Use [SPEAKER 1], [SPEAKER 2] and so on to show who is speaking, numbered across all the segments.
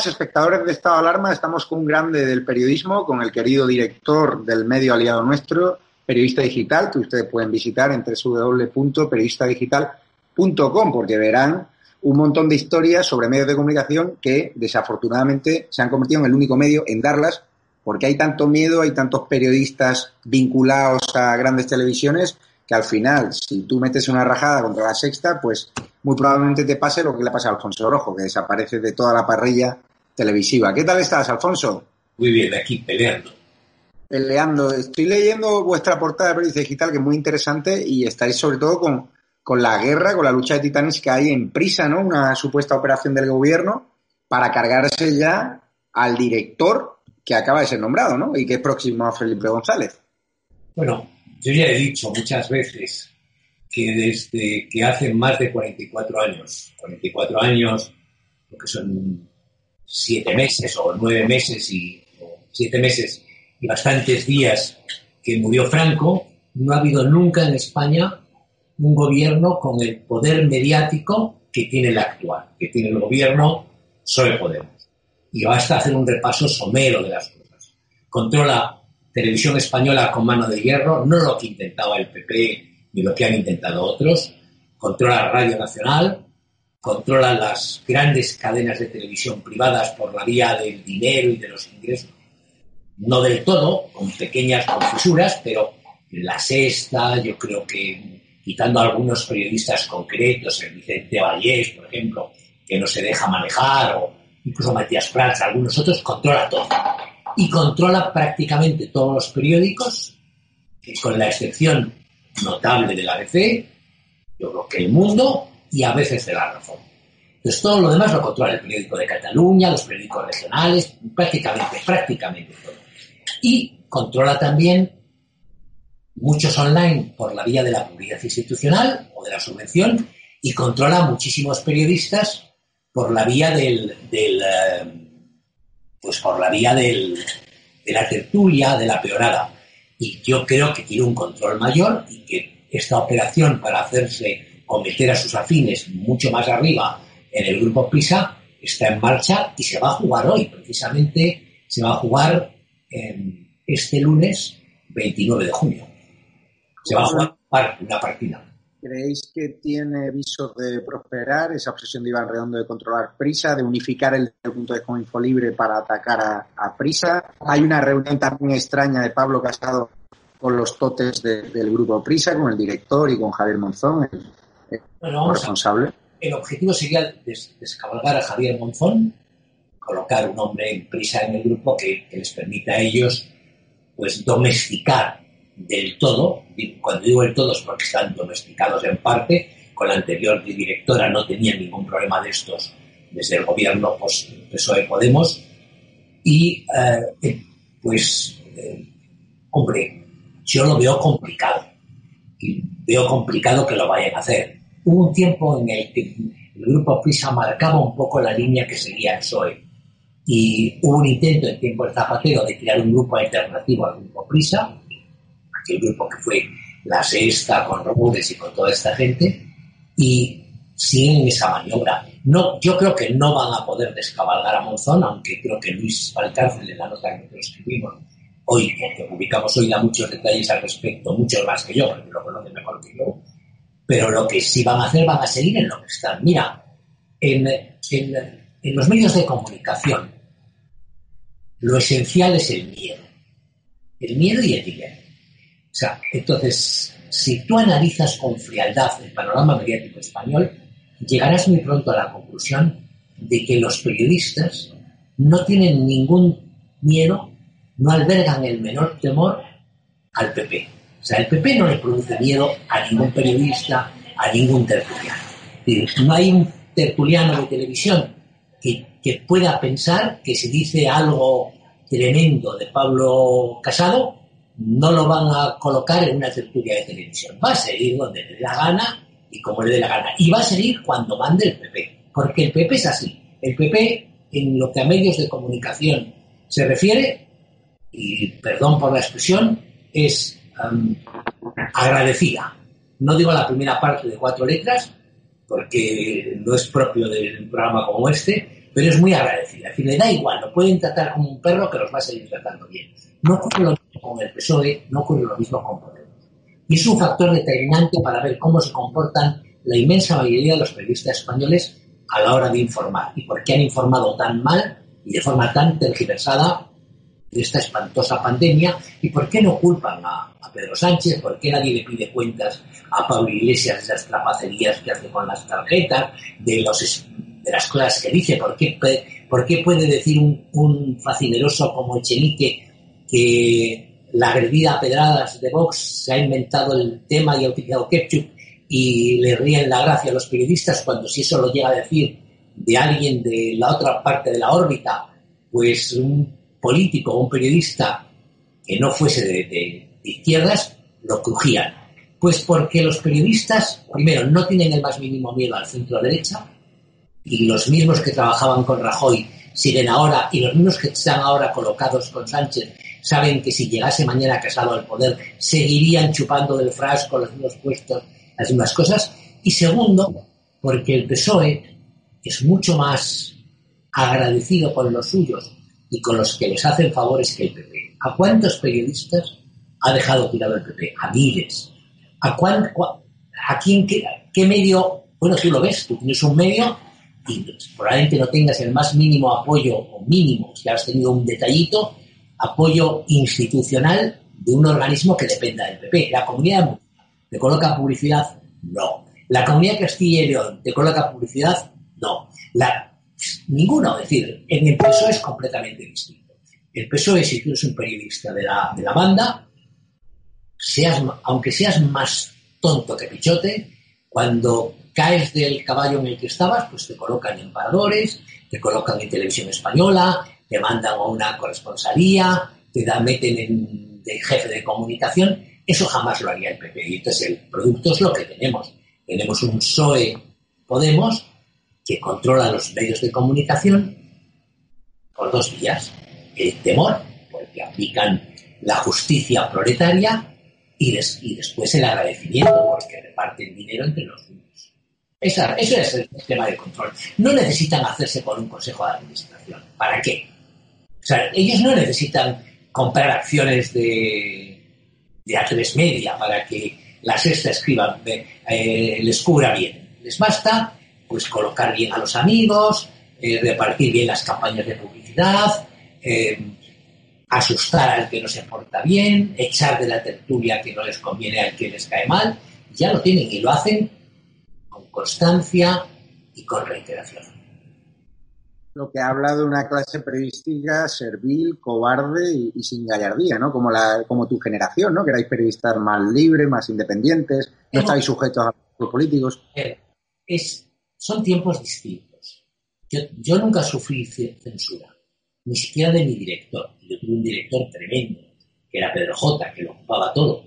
[SPEAKER 1] Buenas, espectadores de Estado de Alarma. Estamos con un grande del periodismo, con el querido director del medio aliado nuestro, Periodista Digital, que ustedes pueden visitar en www.periodistadigital.com, porque verán un montón de historias sobre medios de comunicación que desafortunadamente se han convertido en el único medio en darlas, porque hay tanto miedo, hay tantos periodistas vinculados a grandes televisiones que al final, si tú metes una rajada contra la sexta, pues muy probablemente te pase lo que le pasa a Alfonso Rojo, que desaparece de toda la parrilla televisiva. ¿Qué tal estás, Alfonso?
[SPEAKER 2] Muy bien, aquí peleando.
[SPEAKER 1] Peleando. Estoy leyendo vuestra portada de Periodista Digital, que es muy interesante, y estáis sobre todo con, con la guerra, con la lucha de titanes que hay en prisa, ¿no? Una supuesta operación del gobierno para cargarse ya al director que acaba de ser nombrado, ¿no? Y que es próximo a Felipe González.
[SPEAKER 2] Bueno, yo ya he dicho muchas veces que desde que hace más de 44 años, 44 años, lo que son siete meses o nueve meses y siete meses y bastantes días que murió Franco, no ha habido nunca en España un gobierno con el poder mediático que tiene el actual, que tiene el gobierno sobre Podemos. Y basta hacer un repaso somero de las cosas. Controla televisión española con mano de hierro, no lo que intentaba el PP ni lo que han intentado otros, controla Radio Nacional, controla las grandes cadenas de televisión privadas por la vía del dinero y de los ingresos. No del todo, con pequeñas confisuras, pero la sexta, yo creo que quitando a algunos periodistas concretos, el Vicente Vallés, por ejemplo, que no se deja manejar, o incluso Matías Prats, algunos otros, controla todo. Y controla prácticamente todos los periódicos, con la excepción notable del ABC, yo creo que el mundo y a veces de la razón. Entonces todo lo demás lo controla el periódico de Cataluña, los periódicos regionales, prácticamente, prácticamente todo. Y controla también muchos online por la vía de la publicidad institucional o de la subvención y controla muchísimos periodistas por la vía del, del eh, pues por la vía del, de la tertulia, de la peorada. Y yo creo que tiene un control mayor y que esta operación para hacerse o meter a sus afines mucho más arriba en el grupo PISA está en marcha y se va a jugar hoy. Precisamente se va a jugar este lunes 29 de junio. Se va a jugar una partida.
[SPEAKER 1] ¿Creéis que tiene visos de prosperar esa obsesión de Iván Redondo de controlar Prisa, de unificar el punto de Info Libre para atacar a, Prisa? Hay una reunión también extraña de Pablo Casado con los totes del grupo Prisa, con el director y con Javier Monzón, responsable.
[SPEAKER 2] el objetivo sería descabalgar a Javier Monzón, colocar un hombre en Prisa en el grupo que, que les permita a ellos pues domesticar del todo, cuando digo del todo es porque están domesticados en parte, con la anterior directora no tenía ningún problema de estos desde el gobierno pues, PSOE Podemos, y eh, eh, pues, eh, hombre, yo lo veo complicado, y veo complicado que lo vayan a hacer. Hubo un tiempo en el que el grupo PRISA marcaba un poco la línea que seguía el PSOE, y hubo un intento en tiempo del Zapatero de crear un grupo alternativo al grupo PRISA, aquel grupo que fue la sexta con Robles y con toda esta gente, y siguen esa maniobra. No, yo creo que no van a poder descabalgar a Monzón, aunque creo que Luis Valcárcel, en la nota que escribimos hoy, que publicamos hoy, da muchos detalles al respecto, muchos más que yo, porque lo conoce mejor que yo. Pero lo que sí van a hacer, van a seguir en lo que están. Mira, en, en, en los medios de comunicación, lo esencial es el miedo. El miedo y el dinero. O sea, entonces, si tú analizas con frialdad el panorama mediático español, llegarás muy pronto a la conclusión de que los periodistas no tienen ningún miedo, no albergan el menor temor al PP. O sea, el PP no le produce miedo a ningún periodista, a ningún tertuliano. No hay un tertuliano de televisión que, que pueda pensar que si dice algo tremendo de Pablo Casado, no lo van a colocar en una tertulia de televisión. Va a seguir donde le dé la gana y como le dé la gana. Y va a seguir cuando mande el PP. Porque el PP es así. El PP, en lo que a medios de comunicación se refiere, y perdón por la expresión, es um, agradecida. No digo la primera parte de cuatro letras, porque no es propio de un programa como este, pero es muy agradecida. Es decir, le da igual, lo pueden tratar como un perro que los va a seguir tratando bien. No ocurre lo mismo con el PSOE, no ocurre lo mismo con Podemos. Y es un factor determinante para ver cómo se comportan la inmensa mayoría de los periodistas españoles a la hora de informar y por qué han informado tan mal y de forma tan tergiversada de esta espantosa pandemia y por qué no culpan a, Pedro Sánchez, por qué nadie le pide cuentas a Pablo Iglesias de las trapacerías que hace con las tarjetas, de los de las cosas que dice. ¿Por qué, por qué puede decir un, un fascineroso como Echenique que la agredida a pedradas de Vox se ha inventado el tema y ha utilizado ketchup y le ríen la gracia a los periodistas cuando si eso lo llega a decir de alguien de la otra parte de la órbita, pues un político o un periodista que no fuese de izquierdas, lo crujían. Pues porque los periodistas, primero, no tienen el más mínimo miedo al centro derecha, y los mismos que trabajaban con Rajoy siguen ahora y los mismos que están ahora colocados con Sánchez saben que si llegase mañana Casado al poder seguirían chupando del frasco los mismos puestos, las mismas cosas. Y segundo, porque el PSOE es mucho más agradecido con los suyos y con los que les hacen favores que el PP. ¿A cuántos periodistas ha dejado tirado el PP? A miles. ¿A, cuán, a quién, qué, medio? Bueno, tú lo ves, tú tienes un medio y probablemente no tengas el más mínimo apoyo, o mínimo, si has tenido un detallito, apoyo institucional de un organismo que dependa del PP. La Comunidad ¿te coloca publicidad? No. La Comunidad de Castilla y León te coloca publicidad? No. La, ninguno. Es decir, en el PSOE es completamente distinto. El PSOE, si tú eres un periodista de la, de la banda, seas, aunque seas más tonto que pichote, Cuando caes del caballo en el que estabas, pues te colocan en paradores, te colocan en televisión española, te mandan a una corresponsalía, te meten en, de jefe de comunicación. Eso jamás lo haría el PP. Y entonces el producto es lo que tenemos. Tenemos un PSOE Podemos que controla los medios de comunicación por dos vías. El temor, porque aplican la justicia proletaria, y, y después el agradecimiento, porque reparten dinero entre los suyos. Esa, es el sistema de control. No necesitan hacerse con un consejo de administración. ¿Para qué? Ellos no necesitan comprar acciones de, de A3 Media para que la sexta escriba, eh, les cubra bien. Les basta pues colocar bien a los amigos, eh, repartir bien las campañas de publicidad, eh, asustar al que no se porta bien, echar de la tertulia que no les conviene al que les cae mal, ya lo tienen y lo hacen con constancia y con reiteración.
[SPEAKER 1] Lo que habla de una clase periodística servil, cobarde y, sin gallardía, ¿no? Como, la, como tu generación, ¿no? Que erais periodistas más libres, más independientes, no estáis sujetos a los políticos.
[SPEAKER 2] Es, son tiempos distintos. Yo, nunca sufrí censura, ni siquiera de mi director. Yo tuve un director tremendo, que era Pedro J., que lo ocupaba todo.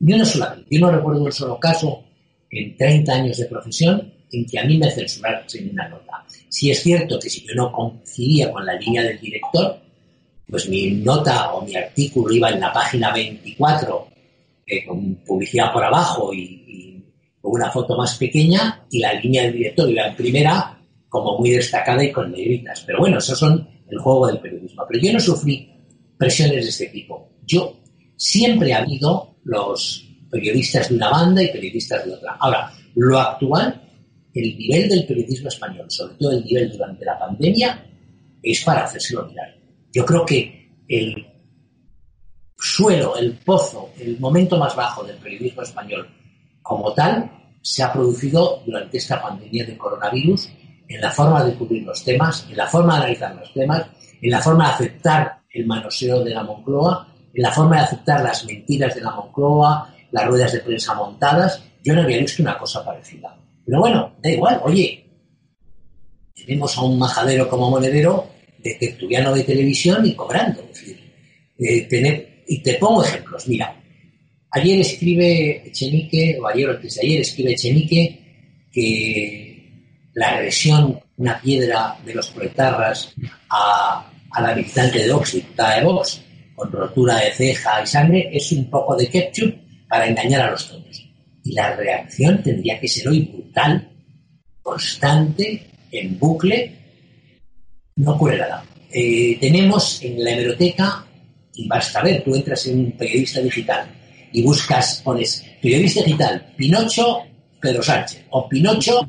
[SPEAKER 2] Yo no, solamente, yo no recuerdo un solo caso en 30 años de profesión en que a mí me censuraran sin una nota. Si es cierto que si yo no coincidía con la línea del director, pues mi nota o mi artículo iba en la página 24 eh, con publicidad por abajo y con una foto más pequeña y la línea del director iba en primera como muy destacada y con negritas. Pero bueno, esos son el juego del periodismo. Pero yo no sufrí presiones de este tipo. Yo siempre ha habido los periodistas de una banda y periodistas de otra. Ahora, lo actual, el nivel del periodismo español, sobre todo el nivel durante la pandemia, es para hacérselo mirar. Yo creo que el suelo, el pozo, el momento más bajo del periodismo español como tal se ha producido durante esta pandemia de coronavirus en la forma de cubrir los temas, en la forma de analizar los temas, en la forma de aceptar el manoseo de la Moncloa, en la forma de aceptar las mentiras de la Moncloa, las ruedas de prensa montadas. Yo no había visto una cosa parecida. Pero bueno, da igual, oye, tenemos a un majadero como monedero de tertuliano de televisión y cobrando. Es decir, tener, y te pongo ejemplos. Mira, Ayer escribe Echenique, o ayer o antes de ayer escribe Echenique, que la agresión, una piedra de los proletarras a, la militante de diputada de Vox, con rotura de ceja y sangre, es un poco de ketchup para engañar a los tontos. Y la reacción tendría que ser hoy brutal, constante, en bucle, no ocurre nada. Eh, tenemos en la hemeroteca, y basta ver, tú entras en un periodista digital, y buscas, pones periodista digital, Pinocho, Pedro Sánchez, o Pinocho,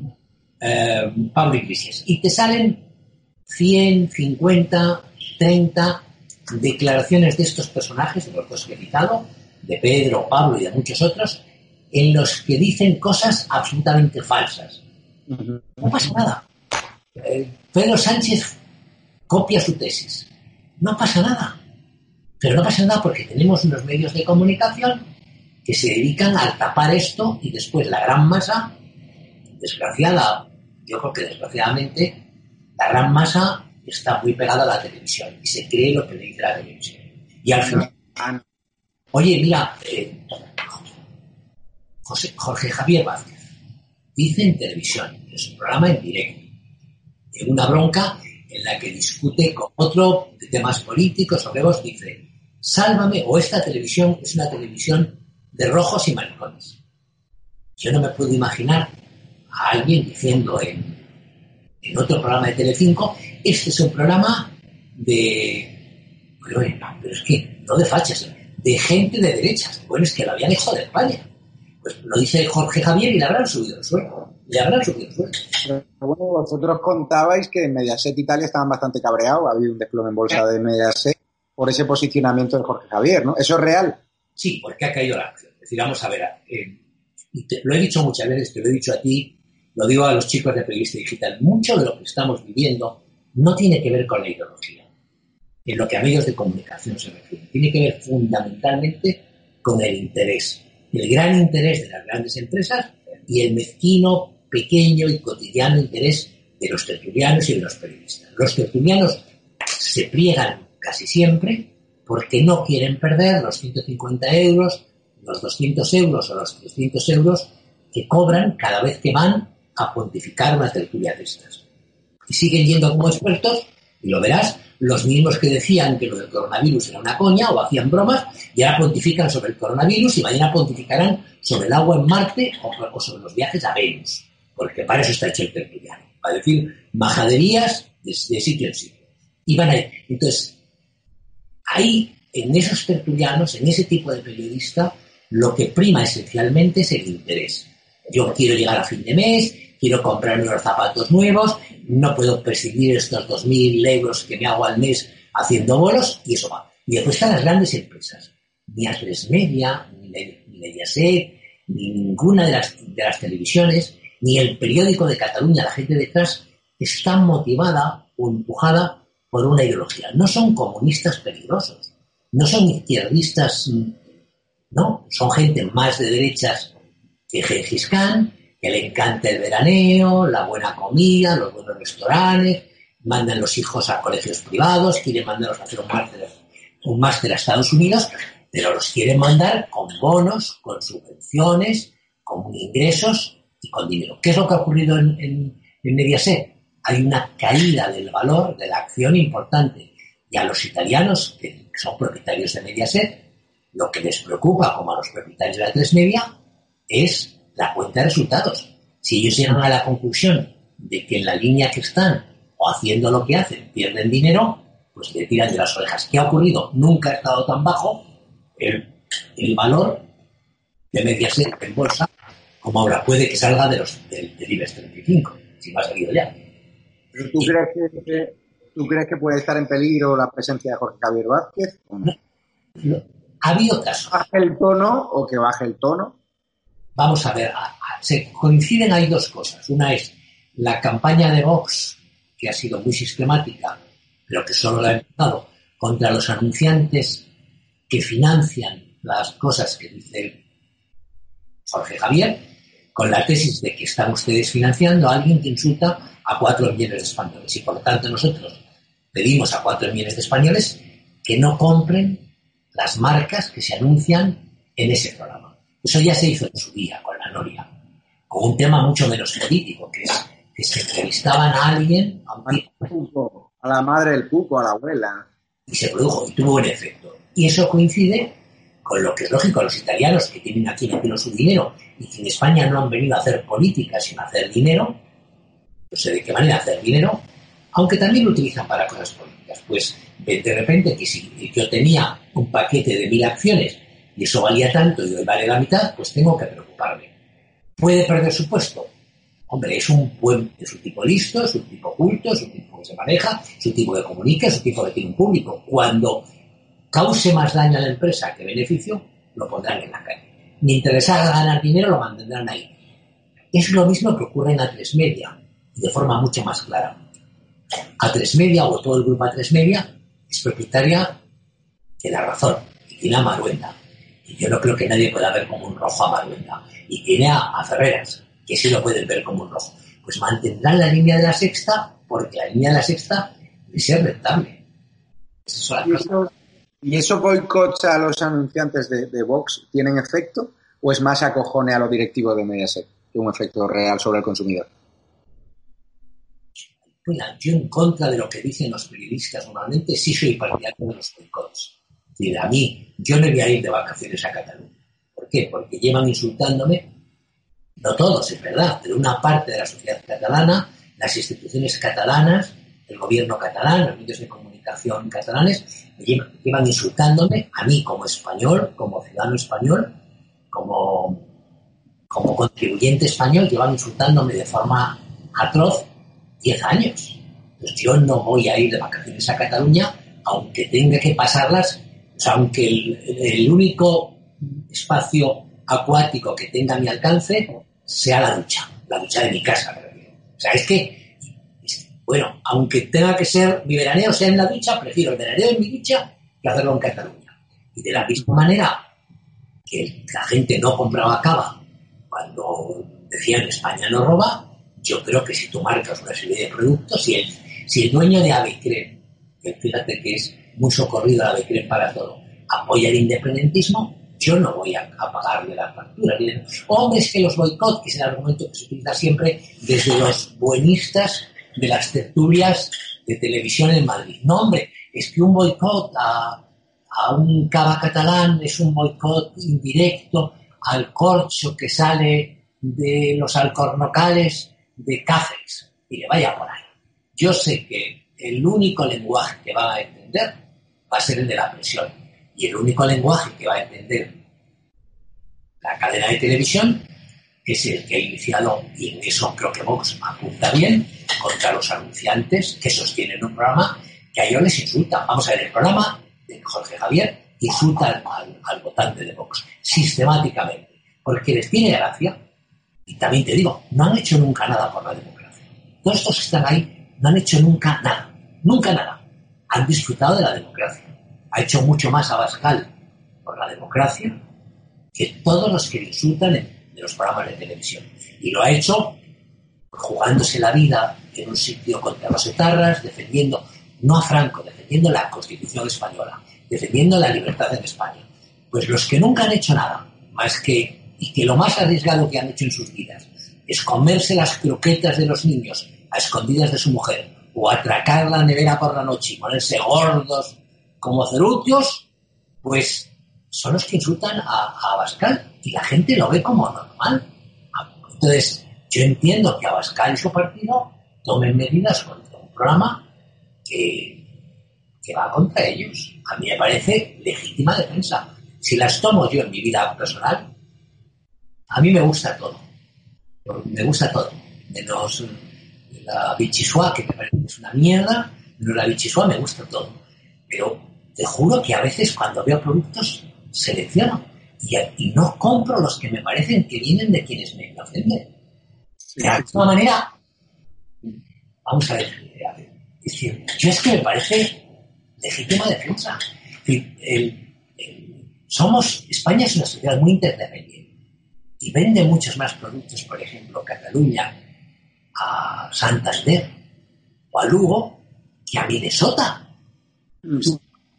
[SPEAKER 2] eh, Pablo Iglesias, y te salen 100, 50, 30 declaraciones de estos personajes, de los dos que he citado, de Pedro, Pablo y de muchos otros, en los que dicen cosas absolutamente falsas. No pasa nada. Eh, Pedro Sánchez copia su tesis. No pasa nada. Pero no pasa nada porque tenemos unos medios de comunicación que se dedican a tapar esto y después la gran masa, desgraciada, yo creo que desgraciadamente, la gran masa está muy pegada a la televisión y se cree lo que le dice la televisión. Y al final, oye, mira, eh, Jorge Javier Vázquez dice en televisión, en su programa en directo, en una bronca en la que discute con otro de temas políticos sobre vos, dice, sálvame, o esta televisión es una televisión de rojos y maricones. Yo no me puedo imaginar a alguien diciendo en, en otro programa de Telecinco, este es un programa de... Pero, pero es que no de fachas, de gente de derechas. Bueno, es que lo habían hecho de España. Pues lo dice Jorge Javier y le habrán subido el sueldo. Le habrán subido el sueldo.
[SPEAKER 1] Pero bueno, vosotros contabais que en Mediaset Italia estaban bastante cabreados. Ha habido un desplome en bolsa de Mediaset por ese posicionamiento de Jorge Javier, ¿no? ¿Eso es real?
[SPEAKER 2] Sí, porque ha caído la acción. Es decir, vamos a ver, eh, lo he dicho muchas veces, te lo he dicho a ti, lo digo a los chicos de Periodista Digital, mucho de lo que estamos viviendo no tiene que ver con la ideología, en lo que a medios de comunicación se refiere, tiene que ver fundamentalmente con el interés. el gran interés de las grandes empresas y el mezquino, pequeño y cotidiano interés de los tertulianos y de los periodistas. Los tertulianos se pliegan casi siempre porque no quieren perder los 150 euros, los 200 euros o los 300 euros que cobran cada vez que van a pontificar una tertulia de estas. Y siguen yendo como expertos, y lo verás, los mismos que decían que lo del coronavirus era una coña o hacían bromas, y ahora pontifican sobre el coronavirus y mañana pontificarán sobre el agua en Marte o, sobre los viajes a Venus, porque para eso está hecho el tertuliano, para decir majaderías de, sitio en sitio. Y van a ir. Entonces, ahí, en esos tertulianos, en ese tipo de periodista, lo que prima esencialmente es el interés. Yo quiero llegar a fin de mes, quiero comprarme unos zapatos nuevos, no puedo perseguir estos 2.000 euros que me hago al mes haciendo bolos, y eso va. Y después están las grandes empresas. Ni a tres Media, ni, Mediaset, ni ninguna de las, de las televisiones, ni el periódico de Cataluña, la gente detrás, está motivada o empujada por una ideología. No son comunistas peligrosos, no son izquierdistas, no, son gente más de derechas que Gengis Khan, que le encanta el veraneo, la buena comida, los buenos restaurantes, mandan los hijos a colegios privados, quieren mandarlos a hacer un máster, a Estados Unidos, pero los quieren mandar con bonos, con subvenciones, con ingresos y con dinero. ¿Qué es lo que ha ocurrido en Mediaset? Hay una caída del valor de la acción importante. Y a los italianos, que son propietarios de Mediaset, lo que les preocupa, como a los propietarios de la tres media, es la cuenta de resultados. Si ellos llegan a la conclusión de que en la línea que están o haciendo lo que hacen pierden dinero, pues le tiran de las orejas. ¿Qué ha ocurrido? Nunca ha estado tan bajo el, valor de Mediaset en bolsa como ahora. Puede que salga de los, del, del IBEX 35, si no ha salido ya.
[SPEAKER 1] ¿Tú, crees que, ¿Tú crees que puede estar en peligro la presencia de Jorge Javier Vázquez?
[SPEAKER 2] no? Ha habido casos.
[SPEAKER 1] ¿Baje el tono o que baje el tono?
[SPEAKER 2] Vamos a ver, se coinciden hay dos cosas. Una es la campaña de Vox, que ha sido muy sistemática, pero que solo la ha empezado, contra los anunciantes que financian las cosas que dice Jorge Javier, con la tesis de que están ustedes financiando a alguien que insulta a cuatro millones de españoles. Y por lo tanto nosotros pedimos a cuatro millones de españoles que no compren las marcas que se anuncian en ese programa. Eso ya se hizo en su día con la Noria, con un tema mucho menos político, que es que se entrevistaban a alguien, a,
[SPEAKER 1] a la madre del puco, a la abuela.
[SPEAKER 2] Y se produjo, y tuvo un efecto. Y eso coincide con lo que es lógico, los italianos que tienen aquí metido su dinero y que en España no han venido a hacer política, sino a hacer dinero, no sé de qué manera hacer dinero, aunque también lo utilizan para cosas políticas. Pues de repente que si yo tenía un paquete de mil acciones y eso valía tanto y hoy vale la mitad, pues tengo que preocuparme. ¿Puede perder su puesto? Hombre, es un buen, es un tipo listo, es un tipo culto, es un tipo que se maneja, es un tipo que comunica, es un tipo que tiene un público. Cuando cause más daño a la empresa que beneficio, lo pondrán en la calle. Mientras les haga ganar dinero, lo mantendrán ahí. Es lo mismo que ocurre en A3 Media, de forma mucho más clara. A3 Media o todo el grupo A3 Media es propietaria de la razón y tiene a Maruenda. Y yo no creo que nadie pueda ver como un rojo a Maruenda. Y tiene a, Ferreras, que sí lo pueden ver como un rojo. Pues mantendrán la línea de la sexta porque la línea de la sexta es rentable.
[SPEAKER 1] ¿Y, eso, ¿Y boicots a los anunciantes de, de Vox tienen efecto? ¿O es más acojone a los directivos de Mediaset que un efecto real sobre el consumidor?
[SPEAKER 2] yo en contra de lo que dicen los periodistas normalmente sí soy partidario de los boicots. Decir, a mí, yo me voy a ir de vacaciones a Cataluña. ¿Por qué? Porque llevan insultándome, no todos, es verdad, pero una parte de la sociedad catalana, las instituciones catalanas, el gobierno catalán, los medios de comunicación catalanes, llevan, llevan insultándome a mí como español, como ciudadano español, como, como contribuyente español, llevan insultándome de forma atroz 10 años. Pues yo no voy a ir de vacaciones a Cataluña, aunque tenga que pasarlas, o sea, aunque el, único espacio acuático que tenga a mi alcance sea la ducha, la ducha de mi casa. O sea, es que, bueno, aunque tenga que ser mi veraneo sea en la ducha, prefiero el veraneo en mi ducha que hacerlo en Cataluña. Y de la misma manera, que la gente no compraba cava cuando decían España no roba, yo creo que si tú marcas una serie de productos, si el, si el dueño de Avecren, que fíjate que es muy socorrido a Avecren para todo, apoya el independentismo, yo no voy a, pagarle la factura. O es que los boicots, que es el argumento que se utiliza siempre desde los buenistas de las tertulias de televisión en Madrid. No, hombre, es que un boicot a, a un cava catalán es un boicot indirecto al corcho que sale de los alcornocales de Cáceres. Y le vaya por ahí. Yo sé que el único lenguaje que va a entender va a ser el de la presión. Y el único lenguaje que va a entender la cadena de televisión es el que ha iniciado, y en eso creo que Vox apunta bien, contra los anunciantes que sostienen un programa que a ellos les insulta. Vamos a ver, el programa de Jorge Javier insulta al, votante de Vox sistemáticamente, porque les tiene gracia. Y también te digo, no han hecho nunca nada por la democracia. Todos estos que están ahí no han hecho nunca nada, nunca nada. Han disfrutado de la democracia. Ha hecho mucho más Abascal por la democracia que todos los que insultan en, los programas de televisión. Y lo ha hecho jugándose la vida en un sitio contra los etarras, defendiendo, no a Franco, defendiendo la Constitución española, defendiendo la libertad en España. Pues los que nunca han hecho nada, más que, y que lo más arriesgado que han hecho en sus vidas, es comerse las croquetas de los niños a escondidas de su mujer, o atracar la nevera por la noche y ponerse gordos como cerutios, pues son los que insultan a, Abascal y la gente lo ve como normal. Entonces, yo entiendo que Abascal y su partido tomen medidas contra un programa que, que va contra ellos. A mí me parece legítima defensa. Si las tomo yo en mi vida personal, a mí me gusta todo. Me gusta todo. Menos la bichisua, que me parece que es una mierda, menos la bichisua me gusta todo. Pero te juro que a veces cuando veo productos selecciono y, no compro los que me parecen que vienen de quienes me ofenden. De alguna manera, vamos a ver, es decir, yo es que me parece legítima defensa. somos, España es una sociedad muy interdependiente y vende muchos más productos, por ejemplo, Cataluña a Santander o a Lugo que a Minnesota. Mm.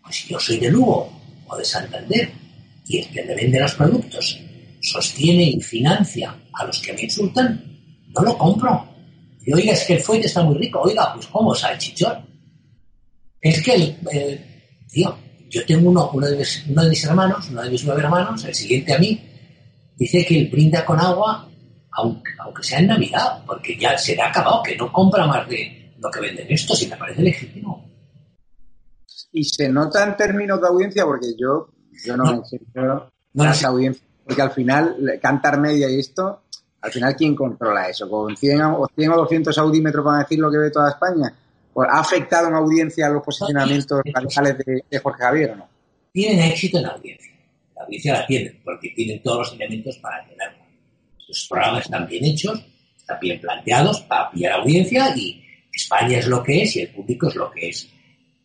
[SPEAKER 2] Pues yo soy de Lugo o de Santander y el que le vende los productos sostiene y financia a los que me insultan, no lo compro. Y oiga, es que el fuete está muy rico. Oiga, pues ¿cómo salchichón? Es que, el, tío, yo tengo uno, uno, de mis, uno de mis hermanos, uno de mis nueve hermanos, el siguiente a mí, dice que él brinda con agua, aunque, aunque sea en Navidad, porque ya se le ha acabado, que no compra más de lo que venden estos y me parece legítimo.
[SPEAKER 1] Y se nota en términos de audiencia, porque yo yo no, me siento las audiencias, porque al final, Cantar Media y esto, al final, ¿quién controla eso? ¿Con 100 o, 100 o 200 audímetros para decir lo que ve toda España? ¿Ha afectado en audiencia los posicionamientos radicales de, Jorge Javier o no?
[SPEAKER 2] Tienen éxito en la audiencia. La audiencia la tienen, porque tienen todos los elementos para tenerlo. Sus programas están bien hechos, están bien planteados para pillar audiencia y España es lo que es y el público es lo que es.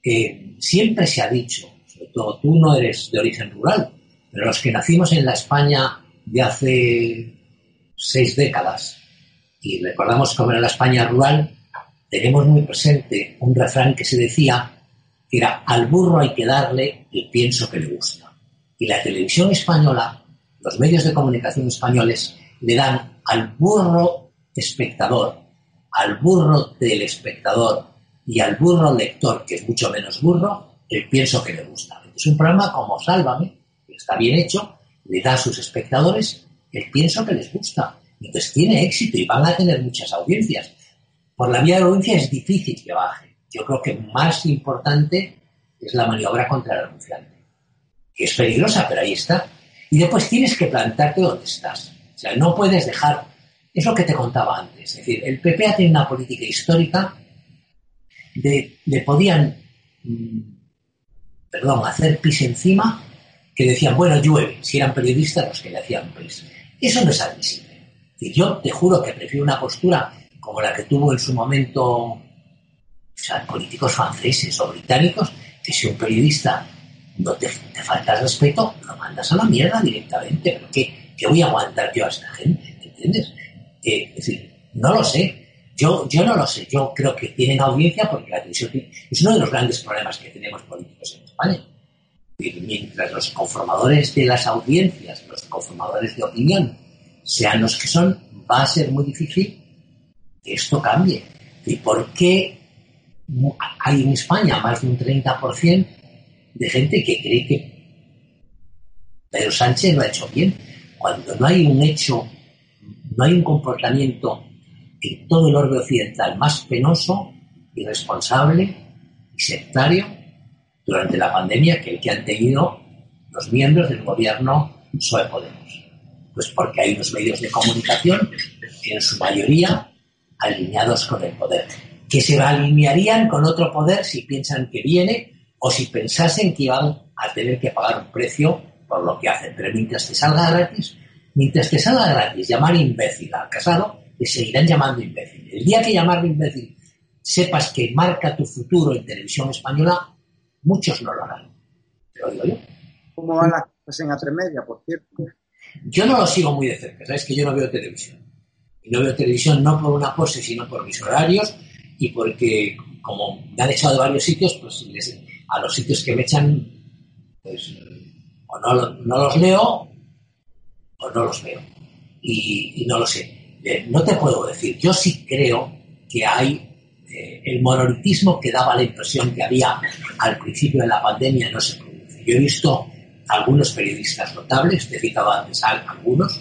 [SPEAKER 2] Eh, siempre se ha dicho tú no eres de origen rural, pero los que nacimos en la España de hace seis décadas y recordamos cómo era la España rural, tenemos muy presente un refrán que se decía que era al burro hay que darle el pienso que le gusta. Y la televisión española, los medios de comunicación españoles, le dan al burro espectador, al burro del espectador y al burro lector, que es mucho menos burro, el pienso que le gusta. Es un programa como Sálvame, que está bien hecho, le da a sus espectadores el pienso que les gusta. Entonces tiene éxito y van a tener muchas audiencias. Por la vía de audiencia es difícil que baje. Yo creo que más importante es la maniobra contra el anunciante, que es peligrosa, pero ahí está. Y después tienes que plantarte donde estás. O sea, no puedes dejar. Es lo que te contaba antes. Es decir, el PP ha tenido una política histórica de, le podían mm, perdón, hacer pis encima, que decían, bueno, llueve, si eran periodistas los que le hacían pis. Eso no es admisible. Y yo te juro que prefiero una postura como la que tuvo en su momento políticos franceses o británicos, que si un periodista no te, te falta respeto, lo mandas a la mierda directamente. ¿Pero qué, voy a aguantar yo a esta gente? ¿Entiendes? Eh, es decir, no lo sé. Yo, yo no lo sé. Yo creo que tienen audiencia porque la televisión es uno de los grandes problemas que tenemos políticos en España. Y mientras los conformadores de las audiencias, los conformadores de opinión, sean los que son, va a ser muy difícil que esto cambie. ¿Y por qué hay en España más de un 30% de gente que cree que Pedro Sánchez lo ha hecho bien? Cuando no hay un hecho, no hay un comportamiento en todo el orden occidental más penoso, irresponsable y sectario durante la pandemia que el que han tenido los miembros del gobierno PSOE Podemos. Pues porque hay unos medios de comunicación en su mayoría alineados con el poder, que se alinearían con otro poder si piensan que viene o si pensasen que iban a tener que pagar un precio por lo que hacen. Pero mientras te salga gratis, mientras te salga gratis llamar imbécil al casado, te seguirán llamando imbécil. El día que llamarle imbécil sepas que marca tu futuro en televisión española, muchos no lo harán. Te lo digo yo.
[SPEAKER 1] ¿Cómo van las cosas en A3 Media, por cierto?
[SPEAKER 2] Yo no lo sigo muy de cerca, sabes que yo no veo televisión. Y no veo televisión no por una pose, sino por mis horarios y porque, como me han echado de varios sitios, pues a los sitios que me echan, pues o no, no los leo o no los veo. Y, no lo sé. Eh, no te puedo decir. Yo sí creo que hay eh, el monolitismo que daba la impresión que había al principio de la pandemia no se produce. Yo he visto algunos periodistas notables, te he citado antes algunos,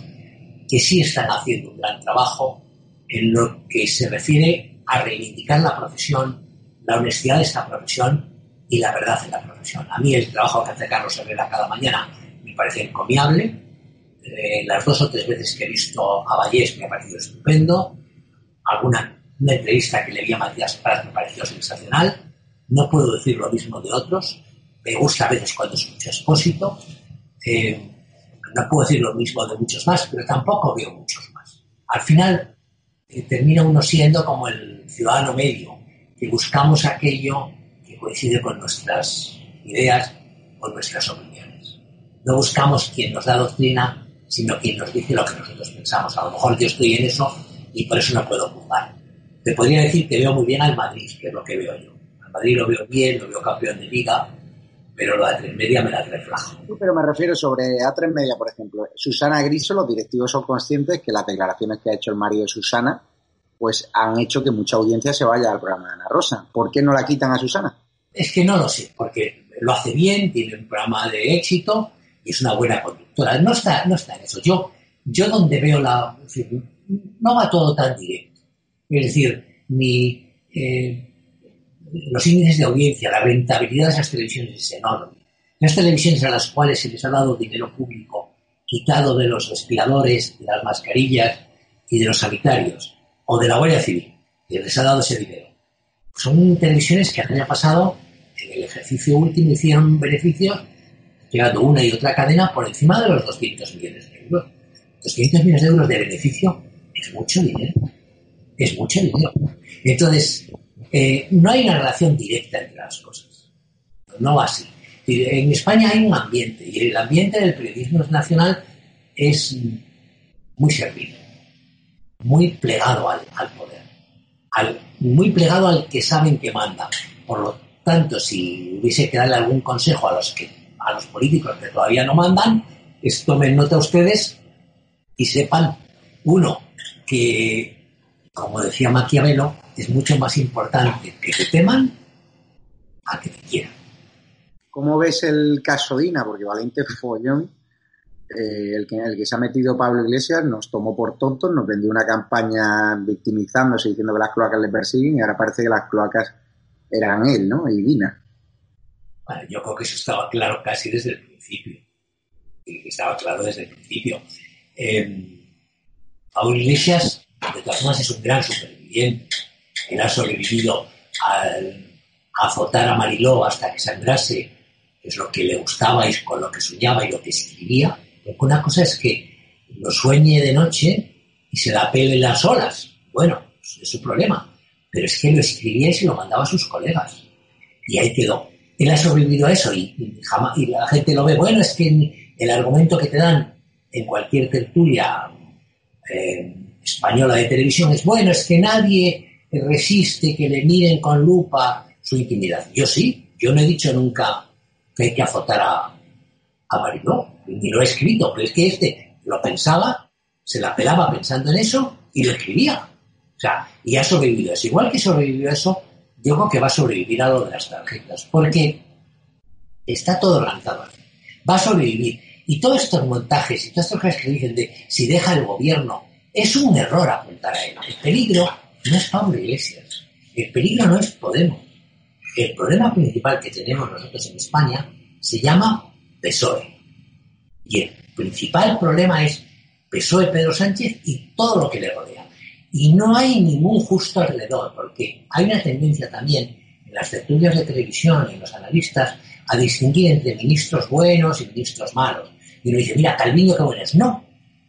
[SPEAKER 2] que sí están haciendo un gran trabajo en lo que se refiere a reivindicar la profesión, la honestidad de esta profesión y la verdad en la profesión. A mí el trabajo que hace Carlos Herrera cada mañana me parece encomiable. Eh, las dos o tres veces que he visto a Vallés me ha parecido estupendo. Alguna una entrevista que le vi a Matías Prat me pareció sensacional. No puedo decir lo mismo de otros. Me gusta a veces cuando escucho expósito. Eh, no puedo decir lo mismo de muchos más, pero tampoco veo muchos más. Al final eh, termina uno siendo como el ciudadano medio, que buscamos aquello que coincide con nuestras ideas, con nuestras opiniones. No buscamos quien nos da doctrina, sino quien nos dice lo que nosotros pensamos. A lo mejor yo estoy en eso y por eso no puedo juzgar. Te podría decir que veo muy bien al Madrid, que es lo que veo yo. Al Madrid lo veo bien, lo veo campeón de liga, pero la A3 Media me la reflejo.
[SPEAKER 1] Sí, pero me refiero sobre A3 Media, por ejemplo. Susana Griso, los directivos son conscientes que las declaraciones que ha hecho el marido de Susana pues han hecho que mucha audiencia se vaya al programa de Ana Rosa. ¿Por qué no la quitan a Susana?
[SPEAKER 2] Es que no lo sé, porque lo hace bien, tiene un programa de éxito y es una buena conductora. No está, no está en eso. Yo, yo donde veo la... No va todo tan directo. Es decir, ni... Eh, los índices de audiencia, la rentabilidad de esas televisiones es enorme. Las televisiones a las cuales se les ha dado dinero público quitado de los respiradores, de las mascarillas y de los sanitarios, o de la Guardia Civil, que les ha dado ese dinero. Son televisiones que año pasado, en el ejercicio último, hicieron beneficios, llegando una y otra cadena por encima de los 200 millones de euros. 200 millones de euros de beneficio es mucho dinero. Es mucho dinero. Entonces, eh, no hay una relación directa entre las cosas. No va así. En España hay un ambiente y el ambiente del periodismo nacional es muy servido, muy plegado al, poder, muy plegado al que saben que manda. Por lo tanto, si hubiese que darle algún consejo a los, que, a los políticos que todavía no mandan, es tomen nota ustedes y sepan, uno, que, como decía Maquiavelo, es mucho más importante que te teman a que te quieran.
[SPEAKER 1] ¿Cómo ves el caso Dina? Porque Valente Follón, eh, el, que, el que se ha metido Pablo Iglesias, nos tomó por tontos, nos vendió una campaña victimizándose, diciendo que las cloacas le persiguen y ahora parece que las cloacas eran él, ¿no? Y Dina.
[SPEAKER 2] Bueno, yo creo que eso estaba claro casi desde el principio. Estaba claro desde el principio. Eh, Pablo Iglesias, de todas formas, es un gran superviviente él ha sobrevivido al, azotar a Mariló hasta que sangrase, que es lo que le gustaba y con lo que soñaba y lo que escribía. Una cosa es que lo sueñe de noche y se la pele las olas. Bueno, pues es su problema. Pero es que lo escribía y se lo mandaba a sus colegas. Y ahí quedó. él ha sobrevivido a eso y, jamás, y la gente lo ve. Bueno, es que el argumento que te dan en cualquier tertulia eh, española de televisión es, bueno, es que nadie resiste que le miren con lupa su intimidad. Yo sí, yo no he dicho nunca que hay que azotar a, a Mariló, ni lo he escrito, pero es que este lo pensaba, se la pelaba pensando en eso y lo escribía. Sea, y ha sobrevivido eso. Igual que sobrevivió eso, yo creo que va a sobrevivir a lo de las tarjetas, porque está todo organizado. Va a sobrevivir. Y todos estos montajes y todas estas cosas que dicen de si deja el gobierno, es un error apuntar a él. El peligro no es Pablo Iglesias. El peligro no es Podemos. El problema principal que tenemos nosotros en España se llama PSOE. Y el principal problema es PSOE Pedro Sánchez y todo lo que le rodea. Y no hay ningún justo alrededor, porque hay una tendencia también en las tertulias de televisión y en los analistas a distinguir entre ministros buenos y ministros malos. Y uno dice, mira, Calviño, qué bueno es. No,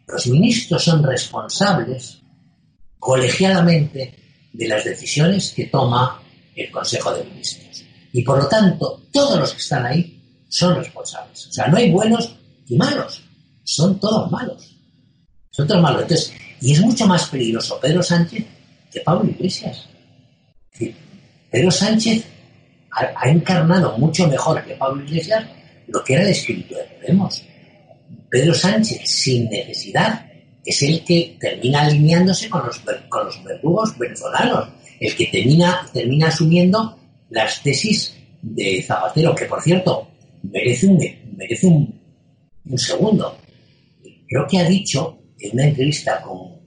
[SPEAKER 2] los ministros son responsables colegiadamente de las decisiones que toma el Consejo de Ministros. Y por lo tanto, todos los que están ahí son responsables. O sea, no hay buenos y malos, son todos malos. Son todos malos. Entonces, y es mucho más peligroso Pedro Sánchez que Pablo Iglesias. Pedro Sánchez ha, encarnado mucho mejor que Pablo Iglesias lo que era el espíritu de Podemos. Pedro Sánchez, sin necesidad, es el que termina alineándose con los, con los verdugos venezolanos, el que termina, termina asumiendo las tesis de Zapatero, que por cierto merece un, merece un, un segundo. Creo que ha dicho en una entrevista con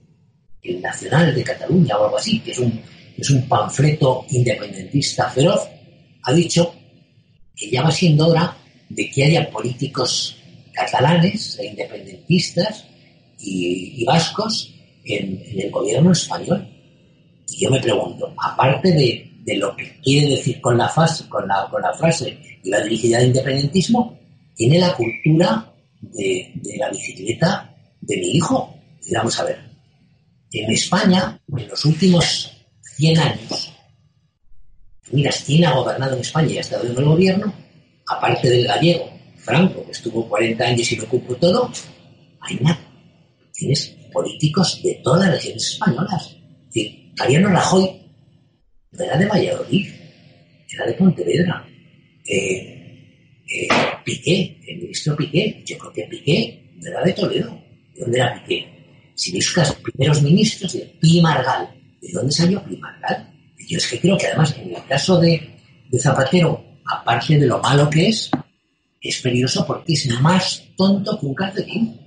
[SPEAKER 2] el Nacional de Cataluña o algo así, que es un, es un panfleto independentista feroz, ha dicho que ya va siendo hora de que haya políticos catalanes e independentistas y, vascos en, el gobierno español. Y yo me pregunto, aparte de, lo que quiere decir con la, frase, y la dirigida de independentismo, tiene la cultura de la bicicleta de mi hijo. Y vamos a ver, en España, en los últimos 100 años, mira, ¿quién ha gobernado en España y ha estado en el gobierno? Aparte del gallego, Franco, que estuvo 40 años y lo ocupó todo, hay una, tienes políticos de todas las regiones españolas. Es decir, Mariano Rajoy era de Valladolid, era de Pontevedra. Eh, eh, Piqué, el ministro Piqué, yo creo que Piqué era de Toledo. ¿De dónde era Piqué? si buscas primeros ministros, de Pi Margal. ¿De dónde salió Pi Margal? Yo es que creo que además en el caso de, Zapatero, aparte de lo malo que es, es peligroso porque es más tonto que un calcetín.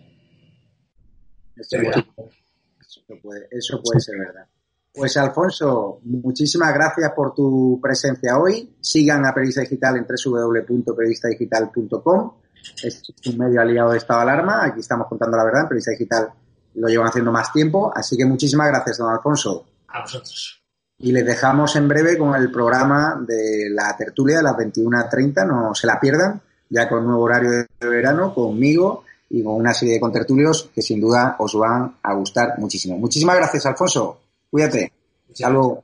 [SPEAKER 1] Eso, puede, eso puede ser verdad. Pues Alfonso, muchísimas gracias por tu presencia hoy. Sigan a Periodista Digital en www.periodistadigital.com. Es un medio aliado de estado de alarma. Aquí estamos contando la verdad. En Periodista Digital lo llevan haciendo más tiempo. Así que muchísimas gracias, don Alfonso.
[SPEAKER 2] A vosotros.
[SPEAKER 1] Y les dejamos en breve con el programa de la tertulia de las 21.30, no se la pierdan, ya con nuevo horario de verano, conmigo y con una serie de contertulios que sin duda os van a gustar muchísimo. Muchísimas gracias, Alfonso. Cuídate. Hasta luego.